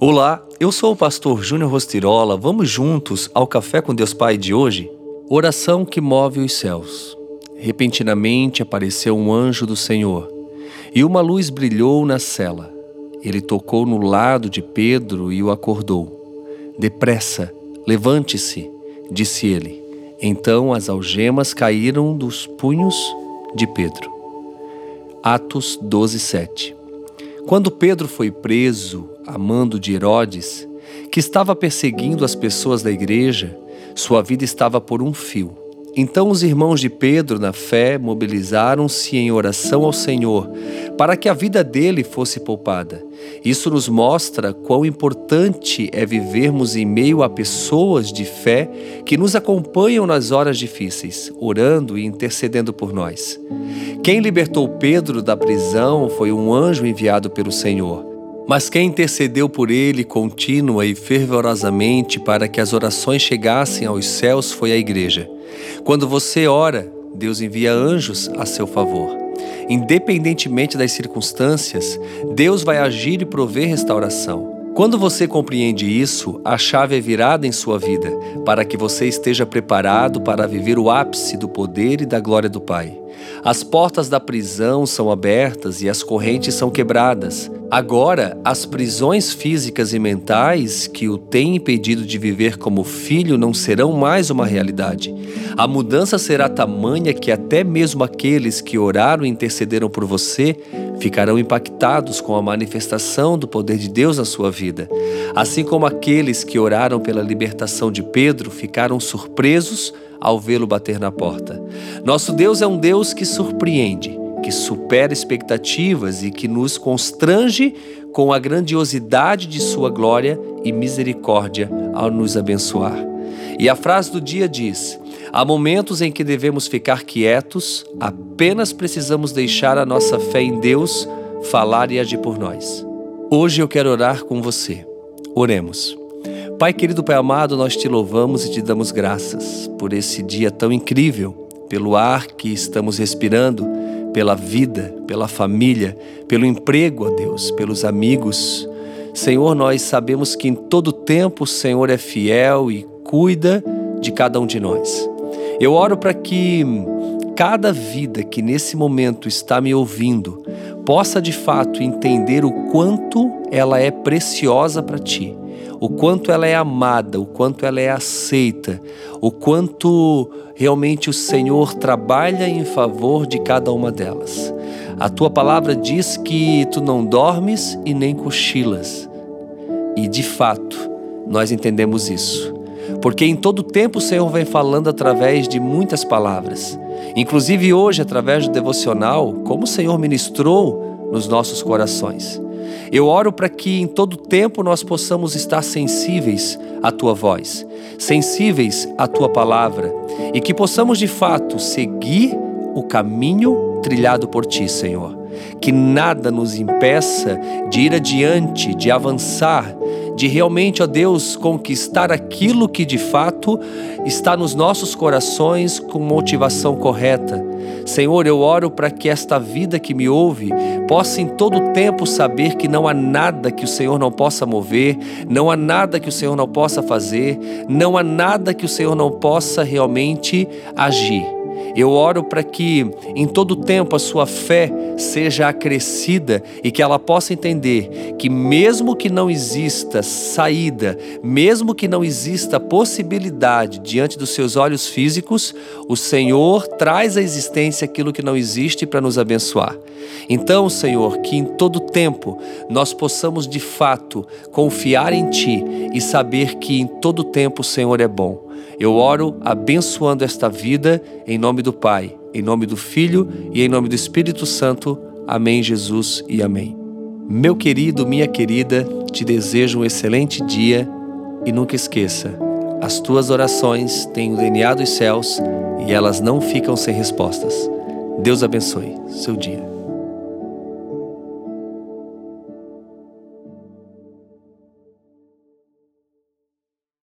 Olá, eu sou o pastor Júnior Rostirola. Vamos juntos ao Café com Deus Pai de hoje? Oração que move os céus. Repentinamente apareceu um anjo do Senhor, e uma luz brilhou na cela. Ele tocou no lado de Pedro e o acordou. Depressa, levante-se, disse ele. Então as algemas caíram dos punhos de Pedro. Atos 12, 7 Quando Pedro foi preso a mando de Herodes, que estava perseguindo as pessoas da igreja, sua vida estava por um fio. Então os irmãos de Pedro, na fé, mobilizaram-se em oração ao Senhor para que a vida dele fosse poupada. Isso nos mostra quão importante é vivermos em meio a pessoas de fé que nos acompanham nas horas difíceis, orando e intercedendo por nós. Quem libertou Pedro da prisão foi um anjo enviado pelo Senhor. Mas quem intercedeu por ele contínua e fervorosamente para que as orações chegassem aos céus foi a igreja. Quando você ora, Deus envia anjos a seu favor. Independentemente das circunstâncias, Deus vai agir e prover restauração. Quando você compreende isso, a chave é virada em sua vida, para que você esteja preparado para viver o ápice do poder e da glória do Pai. As portas da prisão são abertas e as correntes são quebradas. Agora, as prisões físicas e mentais que o têm impedido de viver como filho não serão mais uma realidade. A mudança será tamanha que até mesmo aqueles que oraram e intercederam por você ficarão impactados com a manifestação do poder de Deus na sua vida. Assim como aqueles que oraram pela libertação de Pedro ficaram surpresos ao vê-lo bater na porta. Nosso Deus é um Deus que surpreende, que supera expectativas e que nos constrange com a grandiosidade de Sua glória e misericórdia ao nos abençoar. E a frase do dia diz: Há momentos em que devemos ficar quietos, apenas precisamos deixar a nossa fé em Deus falar e agir por nós. Hoje eu quero orar com você. Oremos. Pai querido, Pai amado, nós te louvamos e te damos graças por esse dia tão incrível, pelo ar que estamos respirando, pela vida, pela família, pelo emprego, ó Deus, pelos amigos. Senhor, nós sabemos que em todo tempo o Senhor é fiel e cuida de cada um de nós. Eu oro para que cada vida que nesse momento está me ouvindo possa de fato entender o quanto ela é preciosa para ti o quanto ela é amada, o quanto ela é aceita, o quanto realmente o Senhor trabalha em favor de cada uma delas. A tua palavra diz que tu não dormes e nem cochilas. E de fato, nós entendemos isso. Porque em todo tempo o Senhor vem falando através de muitas palavras. Inclusive hoje, através do devocional, como o Senhor ministrou nos nossos corações. Eu oro para que em todo tempo nós possamos estar sensíveis à tua voz, sensíveis à tua palavra e que possamos de fato seguir o caminho trilhado por ti, Senhor. Que nada nos impeça de ir adiante, de avançar, de realmente, ó Deus, conquistar aquilo que de fato está nos nossos corações com motivação correta. Senhor, eu oro para que esta vida que me ouve possa em todo tempo saber que não há nada que o Senhor não possa mover, não há nada que o Senhor não possa fazer, não há nada que o Senhor não possa realmente agir. Eu oro para que em todo tempo a sua fé seja acrescida e que ela possa entender que, mesmo que não exista saída, mesmo que não exista possibilidade diante dos seus olhos físicos, o Senhor traz à existência aquilo que não existe para nos abençoar. Então, Senhor, que em todo tempo nós possamos de fato confiar em Ti e saber que em todo tempo o Senhor é bom. Eu oro abençoando esta vida em nome do Pai, em nome do Filho e em nome do Espírito Santo. Amém, Jesus e amém. Meu querido, minha querida, te desejo um excelente dia e nunca esqueça: as tuas orações têm o DNA dos céus e elas não ficam sem respostas. Deus abençoe seu dia.